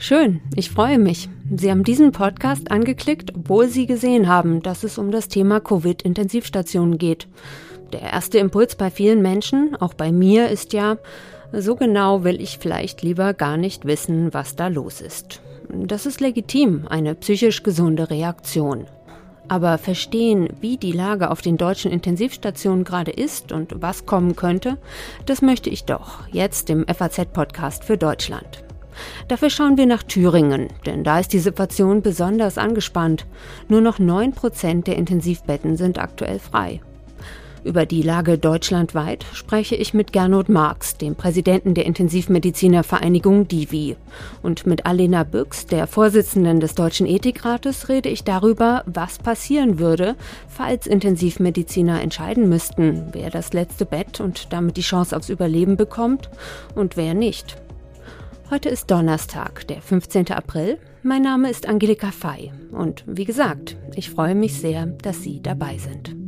Schön, ich freue mich. Sie haben diesen Podcast angeklickt, obwohl Sie gesehen haben, dass es um das Thema Covid-Intensivstationen geht. Der erste Impuls bei vielen Menschen, auch bei mir, ist ja, so genau will ich vielleicht lieber gar nicht wissen, was da los ist. Das ist legitim, eine psychisch gesunde Reaktion. Aber verstehen, wie die Lage auf den deutschen Intensivstationen gerade ist und was kommen könnte, das möchte ich doch jetzt im FAZ-Podcast für Deutschland. Dafür schauen wir nach Thüringen, denn da ist die Situation besonders angespannt. Nur noch 9 Prozent der Intensivbetten sind aktuell frei. Über die Lage deutschlandweit spreche ich mit Gernot Marx, dem Präsidenten der Intensivmedizinervereinigung DIVI. Und mit Alena Büchs, der Vorsitzenden des Deutschen Ethikrates, rede ich darüber, was passieren würde, falls Intensivmediziner entscheiden müssten, wer das letzte Bett und damit die Chance aufs Überleben bekommt und wer nicht. Heute ist Donnerstag, der 15. April. Mein Name ist Angelika Fey und wie gesagt, ich freue mich sehr, dass Sie dabei sind.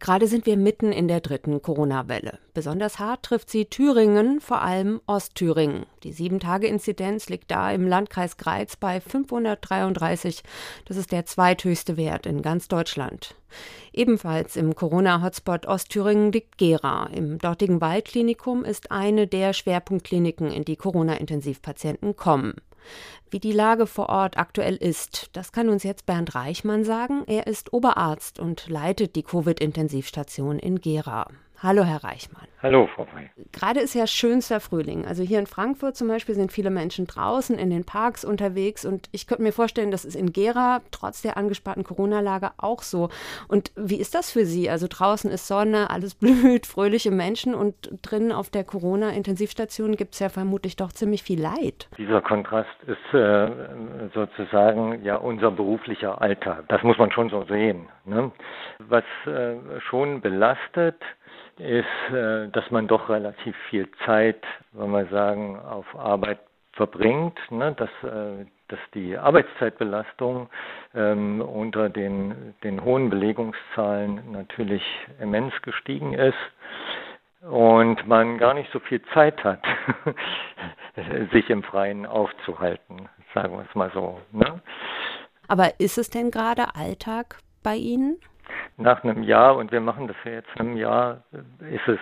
Gerade sind wir mitten in der dritten Corona-Welle. Besonders hart trifft sie Thüringen, vor allem Ostthüringen. Die Sieben-Tage-Inzidenz liegt da im Landkreis Greiz bei 533. Das ist der zweithöchste Wert in ganz Deutschland. Ebenfalls im Corona-Hotspot Ostthüringen liegt Gera. Im dortigen Waldklinikum ist eine der Schwerpunktkliniken, in die Corona-Intensivpatienten kommen. Wie die Lage vor Ort aktuell ist, das kann uns jetzt Bernd Reichmann sagen. Er ist Oberarzt und leitet die Covid-Intensivstation in Gera. Hallo, Herr Reichmann. Hallo, Frau May. Gerade ist ja schönster Frühling. Also hier in Frankfurt zum Beispiel sind viele Menschen draußen in den Parks unterwegs und ich könnte mir vorstellen, das ist in Gera trotz der angespannten Corona-Lage auch so. Und wie ist das für Sie? Also draußen ist Sonne, alles blüht, fröhliche Menschen und drinnen auf der Corona-Intensivstation gibt es ja vermutlich doch ziemlich viel Leid. Dieser Kontrast ist äh, sozusagen ja unser beruflicher Alltag. Das muss man schon so sehen. Ne? Was äh, schon belastet, ist, äh, dass man doch relativ viel Zeit, wenn wir sagen, auf Arbeit verbringt, ne, dass, äh, dass die Arbeitszeitbelastung ähm, unter den, den hohen Belegungszahlen natürlich immens gestiegen ist und man gar nicht so viel Zeit hat, sich im Freien aufzuhalten, sagen wir es mal so. Ne? Aber ist es denn gerade Alltag bei Ihnen? Nach einem Jahr, und wir machen das ja jetzt einem Jahr, ist es,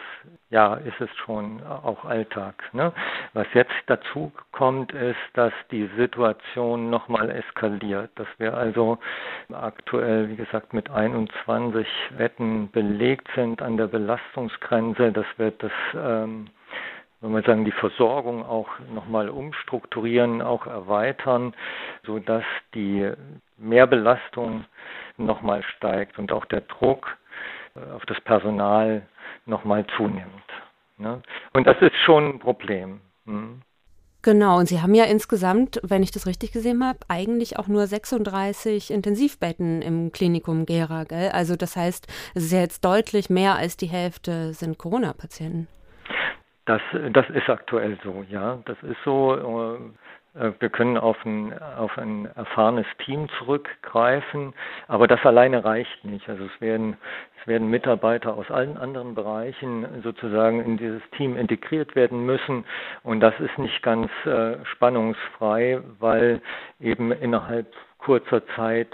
ja, ist es schon auch Alltag. Ne? Was jetzt dazu kommt, ist, dass die Situation nochmal eskaliert, dass wir also aktuell, wie gesagt, mit 21 Wetten belegt sind an der Belastungsgrenze. Das wird das, ähm, wenn wir sagen, die Versorgung auch nochmal umstrukturieren, auch erweitern, sodass die Mehrbelastung nochmal steigt und auch der Druck äh, auf das Personal nochmal zunimmt. Ne? Und das ist schon ein Problem. Hm. Genau, und Sie haben ja insgesamt, wenn ich das richtig gesehen habe, eigentlich auch nur 36 Intensivbetten im Klinikum Gera, gell? Also das heißt, es ist jetzt deutlich mehr als die Hälfte sind Corona-Patienten. Das, das ist aktuell so, ja. Das ist so. Äh, äh, wir können auf ein, auf ein erfahrenes Team zurückgreifen, aber das alleine reicht nicht. Also es werden, es werden Mitarbeiter aus allen anderen Bereichen sozusagen in dieses Team integriert werden müssen und das ist nicht ganz äh, spannungsfrei, weil eben innerhalb kurzer Zeit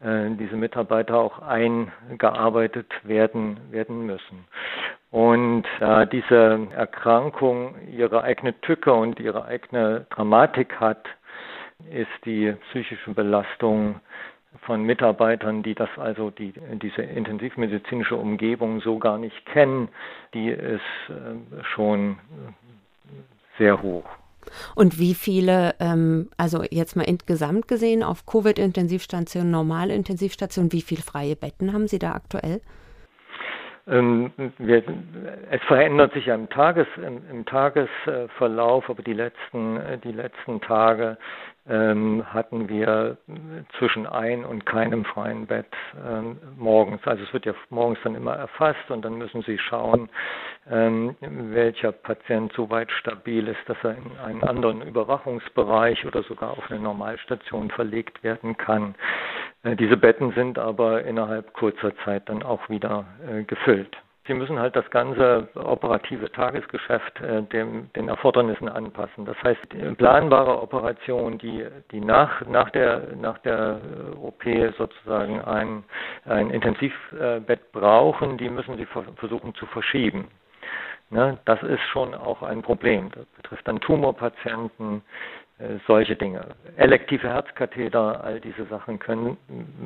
äh, diese Mitarbeiter auch eingearbeitet werden, werden müssen. Und da diese Erkrankung ihre eigene Tücke und ihre eigene Dramatik hat, ist die psychische Belastung von Mitarbeitern, die das also die, diese intensivmedizinische Umgebung so gar nicht kennen, die ist äh, schon sehr hoch. Und wie viele, ähm, also jetzt mal insgesamt gesehen, auf Covid-Intensivstationen, normale Intensivstationen, wie viele freie Betten haben Sie da aktuell? Ähm, es verändert sich ja im, Tages, im, Tagesverlauf, aber die letzten, die letzten Tage ähm, hatten wir zwischen ein und keinem freien Bett ähm, morgens. Also es wird ja morgens dann immer erfasst und dann müssen Sie schauen, welcher Patient so weit stabil ist, dass er in einen anderen Überwachungsbereich oder sogar auf eine Normalstation verlegt werden kann. Äh, diese Betten sind aber innerhalb kurzer Zeit dann auch wieder äh, gefüllt. Sie müssen halt das ganze operative Tagesgeschäft äh, dem, den Erfordernissen anpassen. Das heißt, planbare Operationen, die, die nach, nach, der, nach der OP sozusagen ein, ein Intensivbett brauchen, die müssen Sie versuchen zu verschieben. Ne, das ist schon auch ein Problem. Das betrifft dann Tumorpatienten, solche Dinge. Elektive Herzkatheter, all diese Sachen können,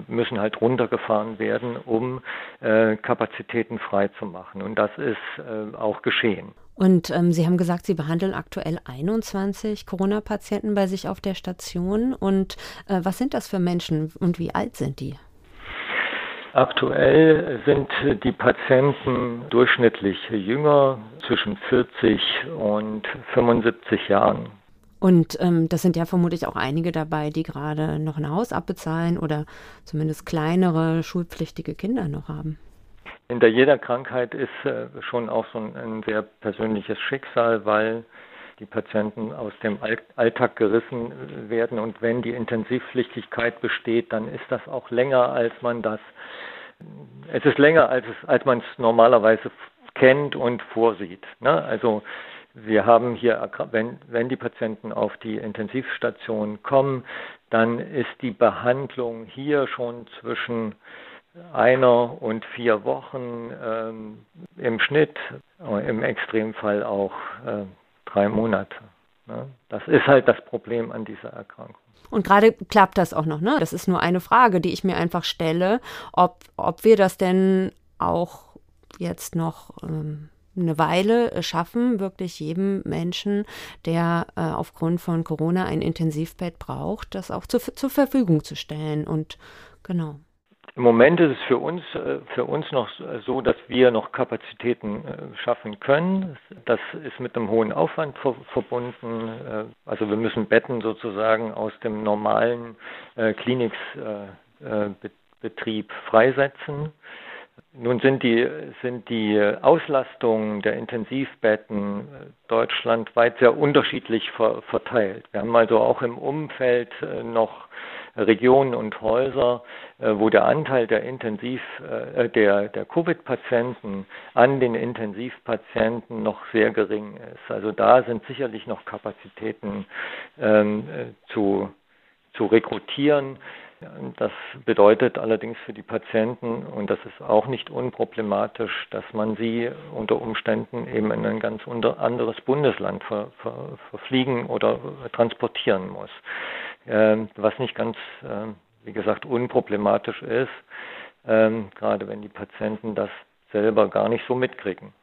müssen halt runtergefahren werden, um äh, Kapazitäten freizumachen. Und das ist äh, auch geschehen. Und ähm, Sie haben gesagt, Sie behandeln aktuell 21 Corona-Patienten bei sich auf der Station. Und äh, was sind das für Menschen und wie alt sind die? Aktuell sind die Patienten durchschnittlich jünger, zwischen 40 und 75 Jahren. Und ähm, das sind ja vermutlich auch einige dabei, die gerade noch ein Haus abbezahlen oder zumindest kleinere schulpflichtige Kinder noch haben. Hinter jeder Krankheit ist äh, schon auch so ein, ein, sehr persönliches Schicksal, weil die Patienten aus dem Alltag gerissen werden und wenn die Intensivpflichtigkeit besteht, dann ist das auch länger, als man das, es ist länger, als, es, als man es normalerweise kennt und vorsieht. Ne? Also wir haben hier, wenn, wenn die Patienten auf die Intensivstation kommen, dann ist die Behandlung hier schon zwischen einer und vier Wochen ähm, im Schnitt, äh, im Extremfall auch äh, drei Monate. Ne? Das ist halt das Problem an dieser Erkrankung. Und gerade klappt das auch noch, ne? Das ist nur eine Frage, die ich mir einfach stelle, ob, ob wir das denn auch jetzt noch ähm, eine Weile äh, schaffen, wirklich jedem Menschen, der äh, aufgrund von Corona ein Intensivbett braucht, das auch zu, zur Verfügung zu stellen. Und genau. Im Moment ist es für uns, äh, für uns noch so, dass wir noch Kapazitäten äh, schaffen können. Das ist mit einem hohen Aufwand verbunden. Also wir müssen Betten sozusagen aus dem normalen Klinikbetrieb freisetzen. Nun sind die, sind die Auslastungen der Intensivbetten äh, deutschlandweit sehr unterschiedlich ver, verteilt. Wir haben also auch im Umfeld äh, noch Regionen und Häuser, äh, wo der Anteil der Intensiv, der, der Covid-Patienten an den Intensivpatienten noch sehr gering ist. Also da sind sicherlich noch Kapazitäten ähm, zu, zu rekrutieren. Das bedeutet allerdings für die Patienten, und das ist auch nicht unproblematisch, dass man sie unter Umständen eben in ein ganz anderes Bundesland ver, ver, verfliegen oder transportieren muss. Ähm, was nicht ganz, äh, wie gesagt, unproblematisch ist, ähm, gerade wenn die Patienten das selber gar nicht so mitkriegen.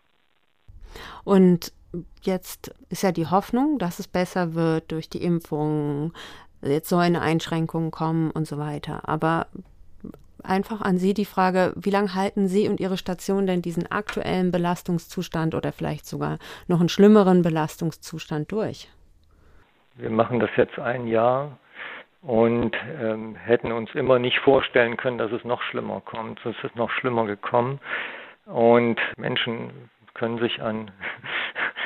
Und jetzt ist ja die Hoffnung, dass es besser wird durch die Impfung, jetzt so eine Einschränkung kommen und so weiter. Aber einfach an Sie die Frage, wie lange halten Sie und Ihre Station denn diesen aktuellen Belastungszustand oder vielleicht sogar noch einen schlimmeren Belastungszustand durch? Wir machen das jetzt ein Jahr und ähm, hätten uns immer nicht vorstellen können, dass es noch schlimmer kommt. Es ist noch schlimmer gekommen und Menschen können sich an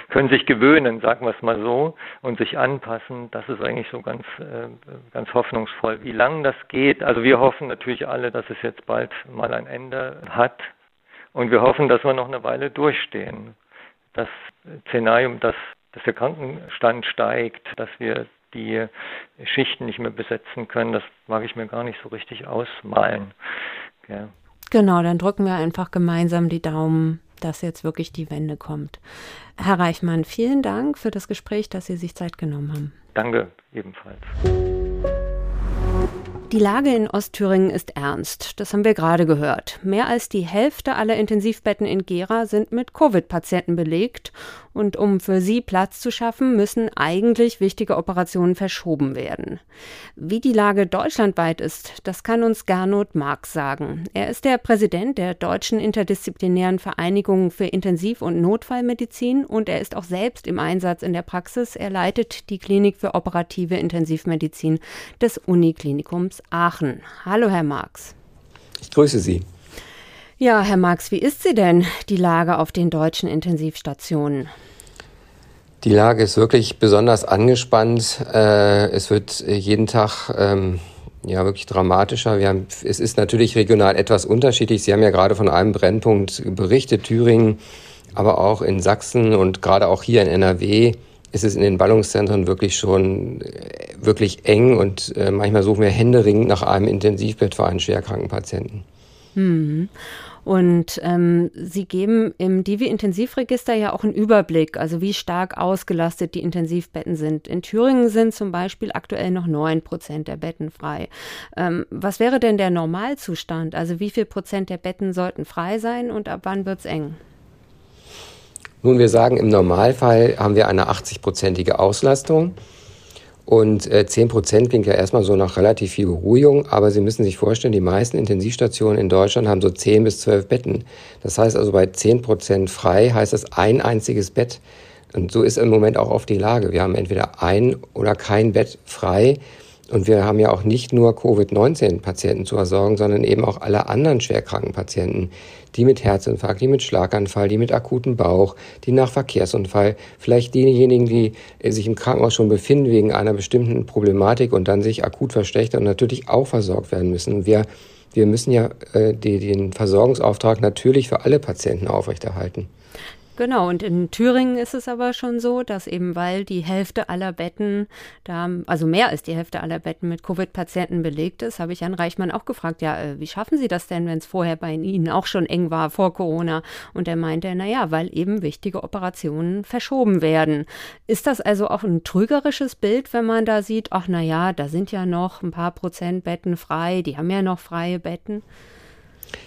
können sich gewöhnen, sagen wir es mal so, und sich anpassen. Das ist eigentlich so ganz, äh, ganz hoffnungsvoll. Wie lange das geht, also wir hoffen natürlich alle, dass es jetzt bald mal ein Ende hat. Und wir hoffen, dass wir noch eine Weile durchstehen. Das Szenarium, dass, dass der Krankenstand steigt, dass wir die Schichten nicht mehr besetzen können, das mag ich mir gar nicht so richtig ausmalen. Ja. Genau, dann drücken wir einfach gemeinsam die Daumen, dass jetzt wirklich die Wende kommt. Herr Reichmann, vielen Dank für das Gespräch, dass Sie sich Zeit genommen haben. Danke ebenfalls. Die Lage in Ostthüringen ist ernst. Das haben wir gerade gehört. Mehr als die Hälfte aller Intensivbetten in Gera sind mit Covid-Patienten belegt. Und um für sie Platz zu schaffen, müssen eigentlich wichtige Operationen verschoben werden. Wie die Lage deutschlandweit ist, das kann uns Gernot Marx sagen. Er ist der Präsident der Deutschen Interdisziplinären Vereinigung für Intensiv- und Notfallmedizin und er ist auch selbst im Einsatz in der Praxis. Er leitet die Klinik für operative Intensivmedizin des Uniklinikums Aachen. Hallo, Herr Marx. Ich grüße Sie. Ja, Herr Marx, wie ist sie denn, die Lage auf den deutschen Intensivstationen? Die Lage ist wirklich besonders angespannt. Äh, es wird jeden Tag ähm, ja wirklich dramatischer. Wir haben, es ist natürlich regional etwas unterschiedlich. Sie haben ja gerade von einem Brennpunkt berichtet, Thüringen, aber auch in Sachsen und gerade auch hier in NRW ist es in den Ballungszentren wirklich schon äh, wirklich eng und äh, manchmal suchen wir händeringend nach einem Intensivbett für einen schwerkranken Patienten. Mhm. Und ähm, Sie geben im Divi-Intensivregister ja auch einen Überblick, also wie stark ausgelastet die Intensivbetten sind. In Thüringen sind zum Beispiel aktuell noch neun Prozent der Betten frei. Ähm, was wäre denn der Normalzustand? Also wie viel Prozent der Betten sollten frei sein und ab wann wird es eng? Nun, wir sagen, im Normalfall haben wir eine 80-prozentige Auslastung. Und äh, 10 Prozent klingt ja erstmal so nach relativ viel Beruhigung, aber Sie müssen sich vorstellen, die meisten Intensivstationen in Deutschland haben so 10 bis 12 Betten. Das heißt also bei 10 Prozent frei heißt das ein einziges Bett. Und so ist im Moment auch oft die Lage. Wir haben entweder ein oder kein Bett frei. Und wir haben ja auch nicht nur Covid-19-Patienten zu versorgen, sondern eben auch alle anderen schwerkranken Patienten, die mit Herzinfarkt, die mit Schlaganfall, die mit akutem Bauch, die nach Verkehrsunfall, vielleicht diejenigen, die sich im Krankenhaus schon befinden wegen einer bestimmten Problematik und dann sich akut verschlechtern und natürlich auch versorgt werden müssen. Wir, wir müssen ja äh, die, den Versorgungsauftrag natürlich für alle Patienten aufrechterhalten. Genau, und in Thüringen ist es aber schon so, dass eben weil die Hälfte aller Betten da, also mehr als die Hälfte aller Betten mit Covid-Patienten belegt ist, habe ich Jan Reichmann auch gefragt, ja, äh, wie schaffen Sie das denn, wenn es vorher bei Ihnen auch schon eng war vor Corona? Und er meinte, naja, weil eben wichtige Operationen verschoben werden. Ist das also auch ein trügerisches Bild, wenn man da sieht, ach naja, da sind ja noch ein paar Prozent Betten frei, die haben ja noch freie Betten?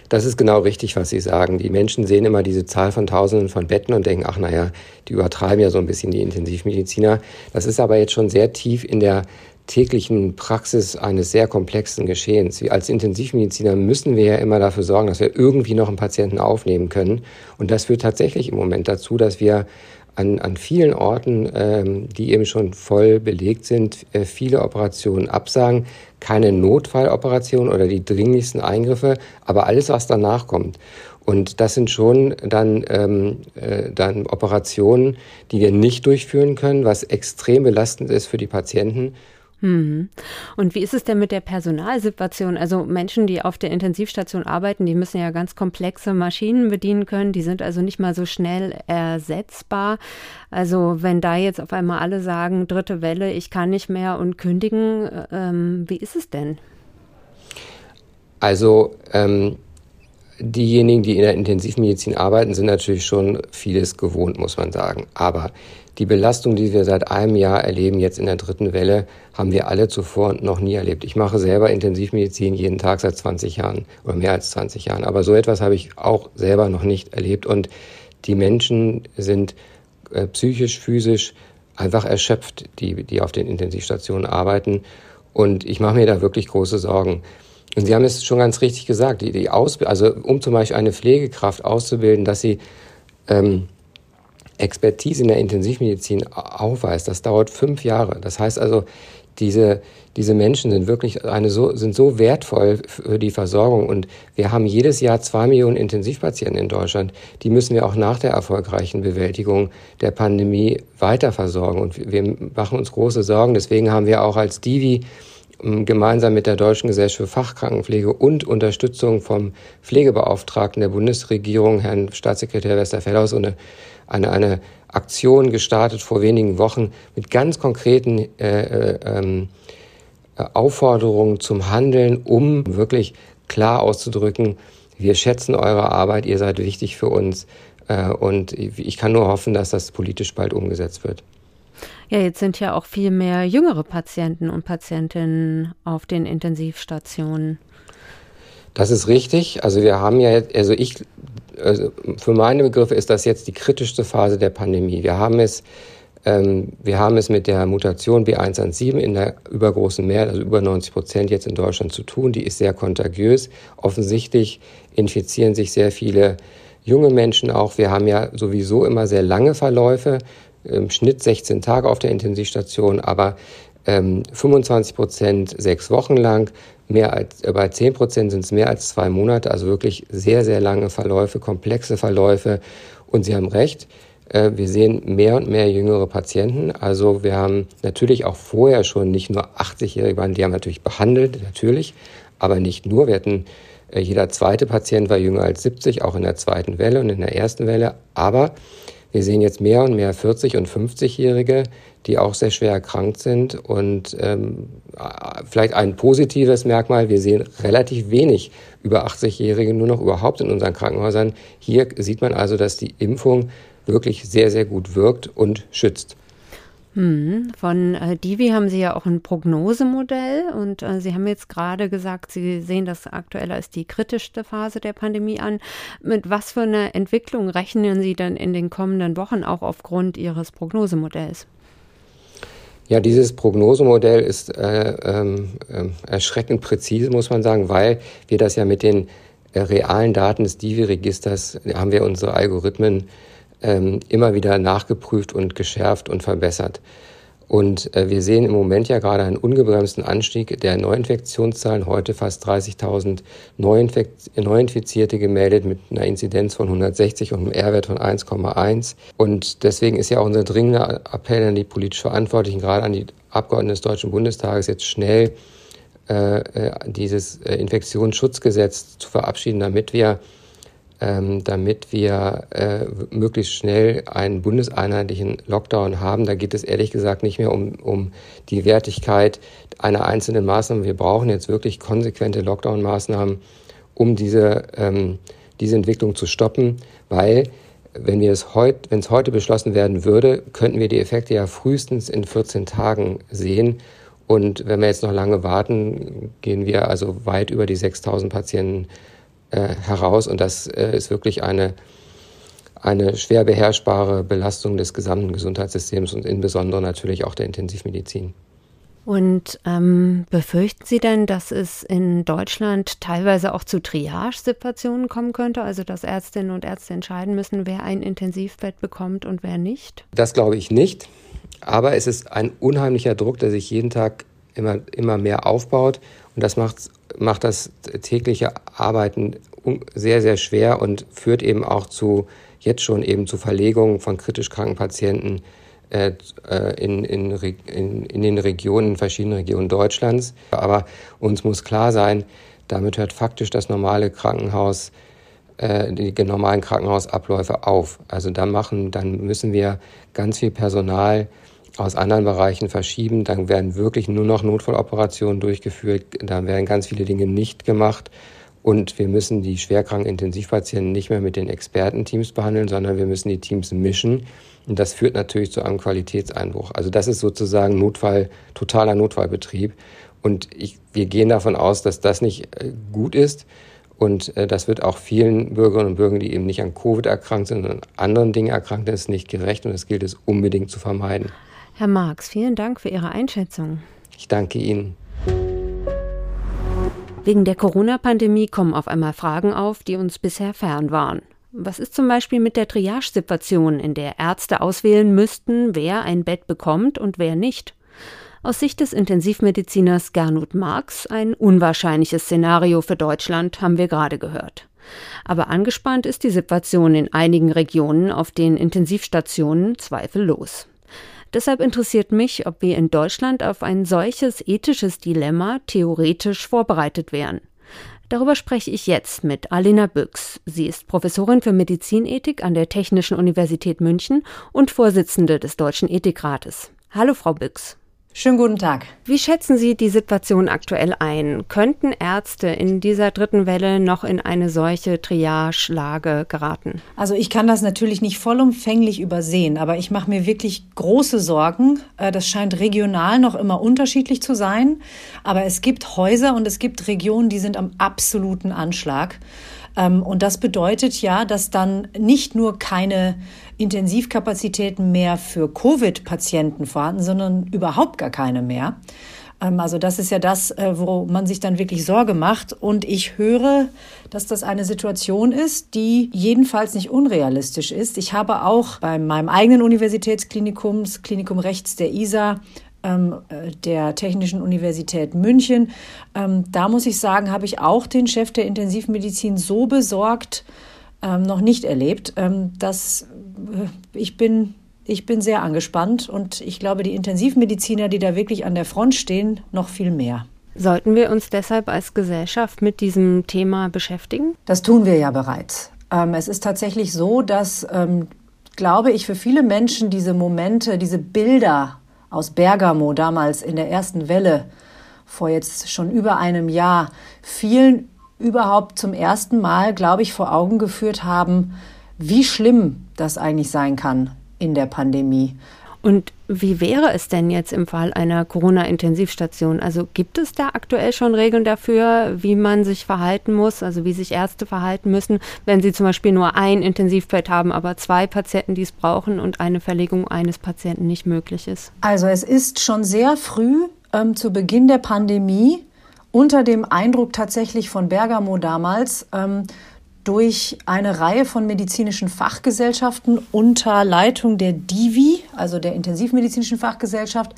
Das ist genau richtig, was Sie sagen. Die Menschen sehen immer diese Zahl von Tausenden von Betten und denken, ach naja, die übertreiben ja so ein bisschen die Intensivmediziner. Das ist aber jetzt schon sehr tief in der täglichen Praxis eines sehr komplexen Geschehens. Als Intensivmediziner müssen wir ja immer dafür sorgen, dass wir irgendwie noch einen Patienten aufnehmen können. Und das führt tatsächlich im Moment dazu, dass wir an, an vielen Orten, ähm, die eben schon voll belegt sind, äh, viele Operationen absagen. Keine Notfalloperationen oder die dringlichsten Eingriffe, aber alles, was danach kommt. Und das sind schon dann, ähm, äh, dann Operationen, die wir nicht durchführen können, was extrem belastend ist für die Patienten. Und wie ist es denn mit der Personalsituation? Also Menschen, die auf der Intensivstation arbeiten, die müssen ja ganz komplexe Maschinen bedienen können. Die sind also nicht mal so schnell ersetzbar. Also wenn da jetzt auf einmal alle sagen, dritte Welle, ich kann nicht mehr und kündigen, ähm, wie ist es denn? Also ähm, diejenigen, die in der Intensivmedizin arbeiten, sind natürlich schon vieles gewohnt, muss man sagen. Aber die Belastung, die wir seit einem Jahr erleben, jetzt in der dritten Welle, haben wir alle zuvor noch nie erlebt. Ich mache selber Intensivmedizin jeden Tag seit 20 Jahren oder mehr als 20 Jahren. Aber so etwas habe ich auch selber noch nicht erlebt. Und die Menschen sind äh, psychisch, physisch einfach erschöpft, die, die auf den Intensivstationen arbeiten. Und ich mache mir da wirklich große Sorgen. Und Sie haben es schon ganz richtig gesagt, die, die Ausbildung, also um zum Beispiel eine Pflegekraft auszubilden, dass sie ähm, Expertise in der Intensivmedizin aufweist, das dauert fünf Jahre. Das heißt also, diese, diese Menschen sind wirklich eine so, sind so wertvoll für die Versorgung. Und wir haben jedes Jahr zwei Millionen Intensivpatienten in Deutschland. Die müssen wir auch nach der erfolgreichen Bewältigung der Pandemie weiter versorgen. Und wir machen uns große Sorgen. Deswegen haben wir auch als Divi gemeinsam mit der Deutschen Gesellschaft für Fachkrankenpflege und Unterstützung vom Pflegebeauftragten der Bundesregierung, Herrn Staatssekretär Westerfellhaus, eine, eine, eine Aktion gestartet vor wenigen Wochen mit ganz konkreten äh, äh, ähm, Aufforderungen zum Handeln, um wirklich klar auszudrücken, wir schätzen eure Arbeit, ihr seid wichtig für uns äh, und ich kann nur hoffen, dass das politisch bald umgesetzt wird. Ja, jetzt sind ja auch viel mehr jüngere Patienten und Patientinnen auf den Intensivstationen. Das ist richtig. Also wir haben ja, also ich, also für meine Begriffe ist das jetzt die kritischste Phase der Pandemie. Wir haben es, ähm, wir haben es mit der Mutation B117 in der übergroßen Mehrheit, also über 90 Prozent jetzt in Deutschland zu tun. Die ist sehr kontagiös. Offensichtlich infizieren sich sehr viele junge Menschen auch. Wir haben ja sowieso immer sehr lange Verläufe im Schnitt 16 Tage auf der Intensivstation, aber ähm, 25 Prozent sechs Wochen lang, mehr als, äh, bei 10 Prozent sind es mehr als zwei Monate, also wirklich sehr, sehr lange Verläufe, komplexe Verläufe. Und Sie haben recht, äh, wir sehen mehr und mehr jüngere Patienten. Also wir haben natürlich auch vorher schon nicht nur 80-Jährige, die haben natürlich behandelt, natürlich, aber nicht nur. Wir hatten äh, jeder zweite Patient war jünger als 70, auch in der zweiten Welle und in der ersten Welle. Aber wir sehen jetzt mehr und mehr 40- und 50-Jährige, die auch sehr schwer erkrankt sind. Und ähm, vielleicht ein positives Merkmal, wir sehen relativ wenig über 80-Jährige nur noch überhaupt in unseren Krankenhäusern. Hier sieht man also, dass die Impfung wirklich sehr, sehr gut wirkt und schützt. Hm, von äh, Divi haben Sie ja auch ein Prognosemodell und äh, Sie haben jetzt gerade gesagt, Sie sehen das aktuell als die kritischste Phase der Pandemie an. Mit was für einer Entwicklung rechnen Sie dann in den kommenden Wochen auch aufgrund Ihres Prognosemodells? Ja, dieses Prognosemodell ist äh, ähm, äh, erschreckend präzise, muss man sagen, weil wir das ja mit den äh, realen Daten des Divi-Registers haben wir unsere Algorithmen ähm, immer wieder nachgeprüft und geschärft und verbessert. Und äh, wir sehen im Moment ja gerade einen ungebremsten Anstieg der Neuinfektionszahlen. Heute fast 30.000 Neuinfizierte gemeldet mit einer Inzidenz von 160 und einem R-Wert von 1,1. Und deswegen ist ja auch unser dringender Appell an die politisch Verantwortlichen, gerade an die Abgeordneten des Deutschen Bundestages, jetzt schnell äh, äh dieses äh, Infektionsschutzgesetz zu verabschieden, damit wir ähm, damit wir äh, möglichst schnell einen bundeseinheitlichen Lockdown haben. Da geht es ehrlich gesagt nicht mehr um, um die Wertigkeit einer einzelnen Maßnahme. Wir brauchen jetzt wirklich konsequente Lockdown-Maßnahmen, um diese, ähm, diese Entwicklung zu stoppen, weil wenn wir es heute, wenn es heute beschlossen werden würde, könnten wir die Effekte ja frühestens in 14 Tagen sehen. Und wenn wir jetzt noch lange warten, gehen wir also weit über die 6000 Patienten äh, heraus. Und das äh, ist wirklich eine, eine schwer beherrschbare Belastung des gesamten Gesundheitssystems und insbesondere natürlich auch der Intensivmedizin. Und ähm, befürchten Sie denn, dass es in Deutschland teilweise auch zu Triage-Situationen kommen könnte, also dass Ärztinnen und Ärzte entscheiden müssen, wer ein Intensivbett bekommt und wer nicht? Das glaube ich nicht. Aber es ist ein unheimlicher Druck, der sich jeden Tag immer, immer mehr aufbaut. Und das macht, macht das tägliche Arbeiten sehr, sehr schwer und führt eben auch zu, jetzt schon eben zu Verlegungen von kritisch kranken Patienten äh, äh in, in, in, in den Regionen, in verschiedenen Regionen Deutschlands. Aber uns muss klar sein, damit hört faktisch das normale Krankenhaus, äh, die normalen Krankenhausabläufe auf. Also dann machen, dann müssen wir ganz viel Personal aus anderen Bereichen verschieben. Dann werden wirklich nur noch Notfalloperationen durchgeführt. Dann werden ganz viele Dinge nicht gemacht. Und wir müssen die schwerkranken Intensivpatienten nicht mehr mit den Expertenteams behandeln, sondern wir müssen die Teams mischen. Und das führt natürlich zu einem Qualitätseinbruch. Also das ist sozusagen Notfall, totaler Notfallbetrieb. Und ich, wir gehen davon aus, dass das nicht äh, gut ist. Und äh, das wird auch vielen Bürgerinnen und Bürgern, die eben nicht an Covid erkrankt sind, sondern an anderen Dingen erkrankt sind, nicht gerecht. Und das gilt es unbedingt zu vermeiden. Herr Marx, vielen Dank für Ihre Einschätzung. Ich danke Ihnen. Wegen der Corona-Pandemie kommen auf einmal Fragen auf, die uns bisher fern waren. Was ist zum Beispiel mit der Triage-Situation, in der Ärzte auswählen müssten, wer ein Bett bekommt und wer nicht? Aus Sicht des Intensivmediziners Gernot Marx ein unwahrscheinliches Szenario für Deutschland, haben wir gerade gehört. Aber angespannt ist die Situation in einigen Regionen auf den Intensivstationen zweifellos. Deshalb interessiert mich, ob wir in Deutschland auf ein solches ethisches Dilemma theoretisch vorbereitet wären. Darüber spreche ich jetzt mit Alena Büchs. Sie ist Professorin für Medizinethik an der Technischen Universität München und Vorsitzende des Deutschen Ethikrates. Hallo, Frau Büchs. Schönen guten Tag. Wie schätzen Sie die Situation aktuell ein? Könnten Ärzte in dieser dritten Welle noch in eine solche Triage-Lage geraten? Also ich kann das natürlich nicht vollumfänglich übersehen, aber ich mache mir wirklich große Sorgen. Äh, das scheint regional noch immer unterschiedlich zu sein, aber es gibt Häuser und es gibt Regionen, die sind am absoluten Anschlag. Ähm, und das bedeutet ja, dass dann nicht nur keine Intensivkapazitäten mehr für Covid-Patienten vorhanden, sondern überhaupt gar keine mehr. Ähm, also das ist ja das, äh, wo man sich dann wirklich Sorge macht. Und ich höre, dass das eine Situation ist, die jedenfalls nicht unrealistisch ist. Ich habe auch bei meinem eigenen Universitätsklinikum, das Klinikum Rechts der ISA, der Technischen Universität München. Ähm, da muss ich sagen, habe ich auch den Chef der Intensivmedizin so besorgt ähm, noch nicht erlebt, ähm, dass äh, ich bin ich bin sehr angespannt und ich glaube, die Intensivmediziner, die da wirklich an der Front stehen, noch viel mehr. Sollten wir uns deshalb als Gesellschaft mit diesem Thema beschäftigen? Das tun wir ja bereits. Ähm, es ist tatsächlich so, dass, ähm, glaube ich, für viele Menschen diese Momente, diese Bilder aus Bergamo damals in der ersten Welle vor jetzt schon über einem Jahr vielen überhaupt zum ersten Mal, glaube ich, vor Augen geführt haben, wie schlimm das eigentlich sein kann in der Pandemie. Und wie wäre es denn jetzt im Fall einer Corona-Intensivstation? Also gibt es da aktuell schon Regeln dafür, wie man sich verhalten muss, also wie sich Ärzte verhalten müssen, wenn sie zum Beispiel nur ein Intensivbett haben, aber zwei Patienten, die es brauchen und eine Verlegung eines Patienten nicht möglich ist? Also es ist schon sehr früh ähm, zu Beginn der Pandemie unter dem Eindruck tatsächlich von Bergamo damals ähm, durch eine Reihe von medizinischen Fachgesellschaften unter Leitung der DIVI, also der Intensivmedizinischen Fachgesellschaft,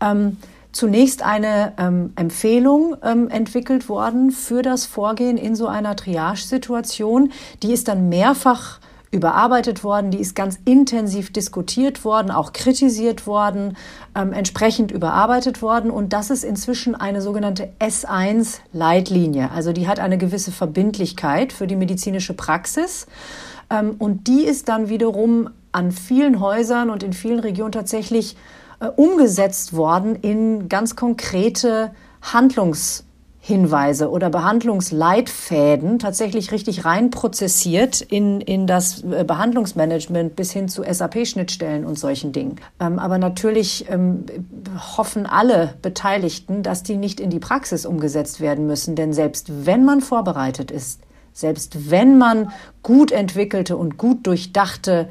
ähm, zunächst eine ähm, Empfehlung ähm, entwickelt worden für das Vorgehen in so einer Triage-Situation. Die ist dann mehrfach überarbeitet worden, die ist ganz intensiv diskutiert worden, auch kritisiert worden, ähm, entsprechend überarbeitet worden. Und das ist inzwischen eine sogenannte S1-Leitlinie. Also die hat eine gewisse Verbindlichkeit für die medizinische Praxis. Ähm, und die ist dann wiederum an vielen Häusern und in vielen Regionen tatsächlich äh, umgesetzt worden in ganz konkrete Handlungs- Hinweise oder Behandlungsleitfäden tatsächlich richtig reinprozessiert in, in das äh, Behandlungsmanagement bis hin zu SAP-Schnittstellen und solchen Dingen. Ähm, aber natürlich ähm, hoffen alle Beteiligten, dass die nicht in die Praxis umgesetzt werden müssen. Denn selbst wenn man vorbereitet ist, selbst wenn man gut entwickelte und gut durchdachte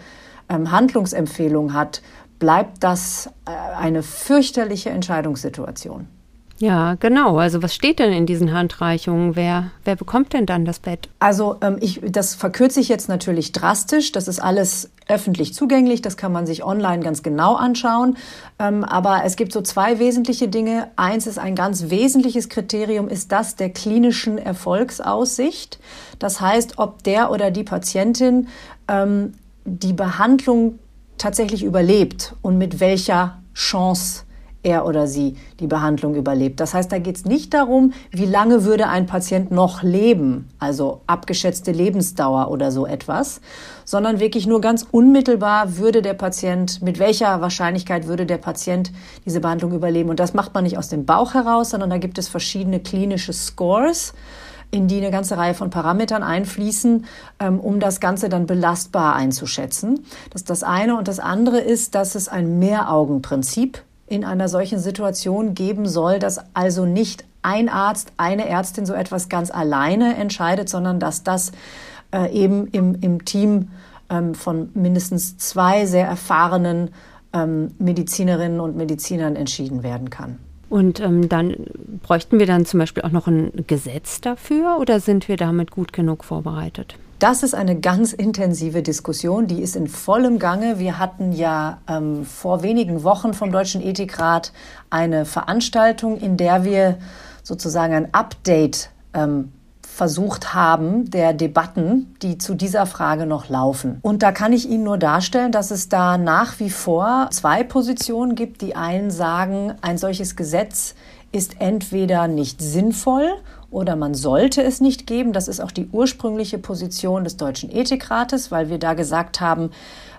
ähm, Handlungsempfehlungen hat, bleibt das äh, eine fürchterliche Entscheidungssituation. Ja, genau. Also was steht denn in diesen Handreichungen? Wer, wer bekommt denn dann das Bett? Also ähm, ich, das verkürze ich jetzt natürlich drastisch. Das ist alles öffentlich zugänglich. Das kann man sich online ganz genau anschauen. Ähm, aber es gibt so zwei wesentliche Dinge. Eins ist ein ganz wesentliches Kriterium, ist das der klinischen Erfolgsaussicht. Das heißt, ob der oder die Patientin ähm, die Behandlung tatsächlich überlebt und mit welcher Chance er oder sie die Behandlung überlebt. Das heißt, da geht es nicht darum, wie lange würde ein Patient noch leben, also abgeschätzte Lebensdauer oder so etwas, sondern wirklich nur ganz unmittelbar würde der Patient, mit welcher Wahrscheinlichkeit würde der Patient diese Behandlung überleben. Und das macht man nicht aus dem Bauch heraus, sondern da gibt es verschiedene klinische Scores in die eine ganze Reihe von Parametern einfließen, ähm, um das Ganze dann belastbar einzuschätzen. Das ist das eine. Und das andere ist, dass es ein Mehraugenprinzip in einer solchen Situation geben soll, dass also nicht ein Arzt, eine Ärztin so etwas ganz alleine entscheidet, sondern dass das äh, eben im, im Team ähm, von mindestens zwei sehr erfahrenen ähm, Medizinerinnen und Medizinern entschieden werden kann. Und ähm, dann bräuchten wir dann zum Beispiel auch noch ein Gesetz dafür oder sind wir damit gut genug vorbereitet? Das ist eine ganz intensive Diskussion, die ist in vollem Gange. Wir hatten ja ähm, vor wenigen Wochen vom Deutschen Ethikrat eine Veranstaltung, in der wir sozusagen ein Update ähm, versucht haben der Debatten, die zu dieser Frage noch laufen. Und da kann ich Ihnen nur darstellen, dass es da nach wie vor zwei Positionen gibt. Die einen sagen, ein solches Gesetz ist entweder nicht sinnvoll oder man sollte es nicht geben. Das ist auch die ursprüngliche Position des Deutschen Ethikrates, weil wir da gesagt haben,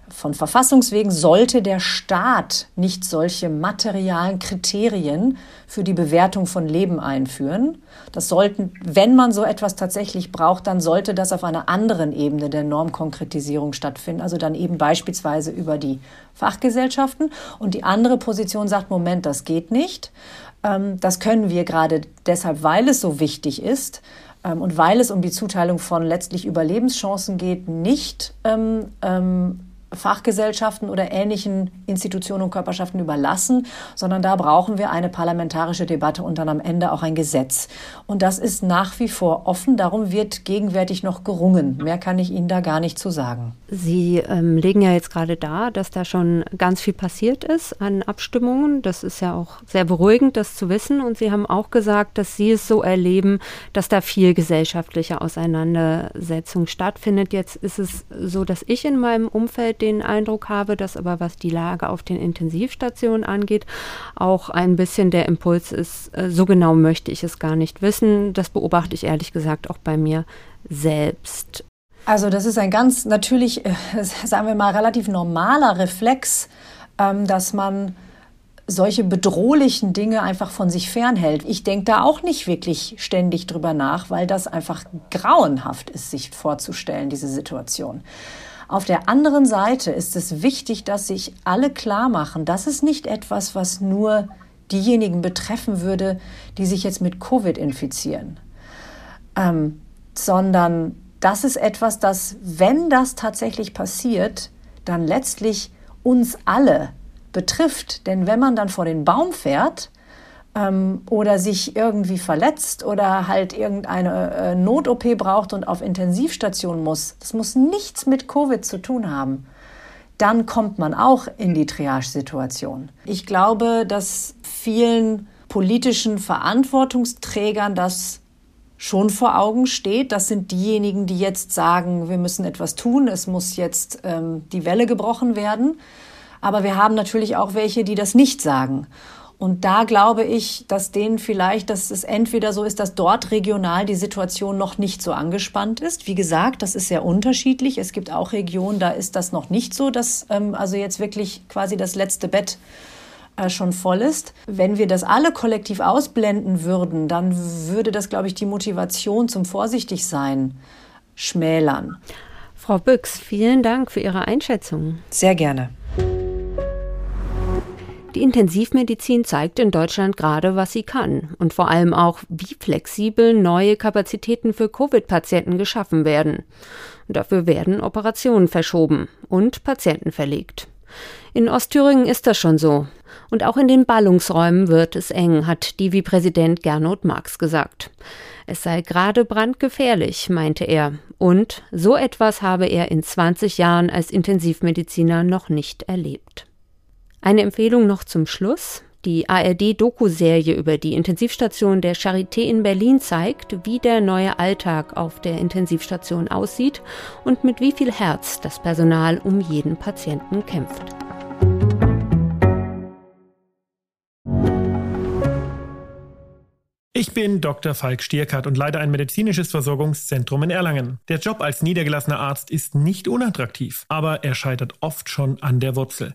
von Verfassungswegen sollte der Staat nicht solche materialen Kriterien für die Bewertung von Leben einführen. Das sollten, wenn man so etwas tatsächlich braucht, dann sollte das auf einer anderen Ebene der Normkonkretisierung stattfinden. Also dann eben beispielsweise über die Fachgesellschaften. Und die andere Position sagt, Moment, das geht nicht. Ähm, das können wir gerade deshalb, weil es so wichtig ist, ähm, und weil es um die Zuteilung von letztlich Überlebenschancen geht, nicht ähm, ähm, Fachgesellschaften oder ähnlichen Institutionen und Körperschaften überlassen, sondern da brauchen wir eine parlamentarische Debatte und dann am Ende auch ein Gesetz. Und das ist nach wie vor offen, darum wird gegenwärtig noch gerungen. Mehr kann ich Ihnen da gar nicht zu sagen. Sie ähm, legen ja jetzt gerade dar, dass da schon ganz viel passiert ist an Abstimmungen. Das ist ja auch sehr beruhigend, das zu wissen. Und Sie haben auch gesagt, dass Sie es so erleben, dass da viel gesellschaftliche Auseinandersetzung stattfindet. Jetzt ist es so, dass ich in meinem Umfeld den Eindruck habe, dass aber was die Lage auf den Intensivstationen angeht, auch ein bisschen der Impuls ist, äh, so genau möchte ich es gar nicht wissen. Das beobachte ich ehrlich gesagt auch bei mir selbst. Also das ist ein ganz natürlich, äh, sagen wir mal, relativ normaler Reflex, ähm, dass man solche bedrohlichen Dinge einfach von sich fernhält. Ich denke da auch nicht wirklich ständig drüber nach, weil das einfach grauenhaft ist, sich vorzustellen, diese Situation. Auf der anderen Seite ist es wichtig, dass sich alle klar machen, das ist nicht etwas, was nur diejenigen betreffen würde, die sich jetzt mit Covid infizieren, ähm, sondern das ist etwas, das, wenn das tatsächlich passiert, dann letztlich uns alle betrifft. Denn wenn man dann vor den Baum fährt ähm, oder sich irgendwie verletzt oder halt irgendeine äh, Not-OP braucht und auf Intensivstation muss, das muss nichts mit Covid zu tun haben, dann kommt man auch in die Triage-Situation. Ich glaube, dass vielen politischen Verantwortungsträgern das schon vor Augen steht. Das sind diejenigen, die jetzt sagen, wir müssen etwas tun, es muss jetzt ähm, die Welle gebrochen werden. Aber wir haben natürlich auch welche, die das nicht sagen. Und da glaube ich, dass denen vielleicht, dass es entweder so ist, dass dort regional die Situation noch nicht so angespannt ist. Wie gesagt, das ist sehr unterschiedlich. Es gibt auch Regionen, da ist das noch nicht so, dass ähm, also jetzt wirklich quasi das letzte Bett äh, schon voll ist. Wenn wir das alle kollektiv ausblenden würden, dann würde das, glaube ich, die Motivation zum Vorsichtigsein schmälern. Frau Büchs, vielen Dank für Ihre Einschätzung. Sehr gerne. Die Intensivmedizin zeigt in Deutschland gerade, was sie kann und vor allem auch, wie flexibel neue Kapazitäten für Covid-Patienten geschaffen werden. Dafür werden Operationen verschoben und Patienten verlegt. In Ostthüringen ist das schon so. Und auch in den Ballungsräumen wird es eng, hat Divi-Präsident Gernot Marx gesagt. Es sei gerade brandgefährlich, meinte er. Und so etwas habe er in 20 Jahren als Intensivmediziner noch nicht erlebt. Eine Empfehlung noch zum Schluss. Die ARD-Doku-Serie über die Intensivstation der Charité in Berlin zeigt, wie der neue Alltag auf der Intensivstation aussieht und mit wie viel Herz das Personal um jeden Patienten kämpft. Ich bin Dr. Falk Stierkart und leite ein medizinisches Versorgungszentrum in Erlangen. Der Job als niedergelassener Arzt ist nicht unattraktiv, aber er scheitert oft schon an der Wurzel.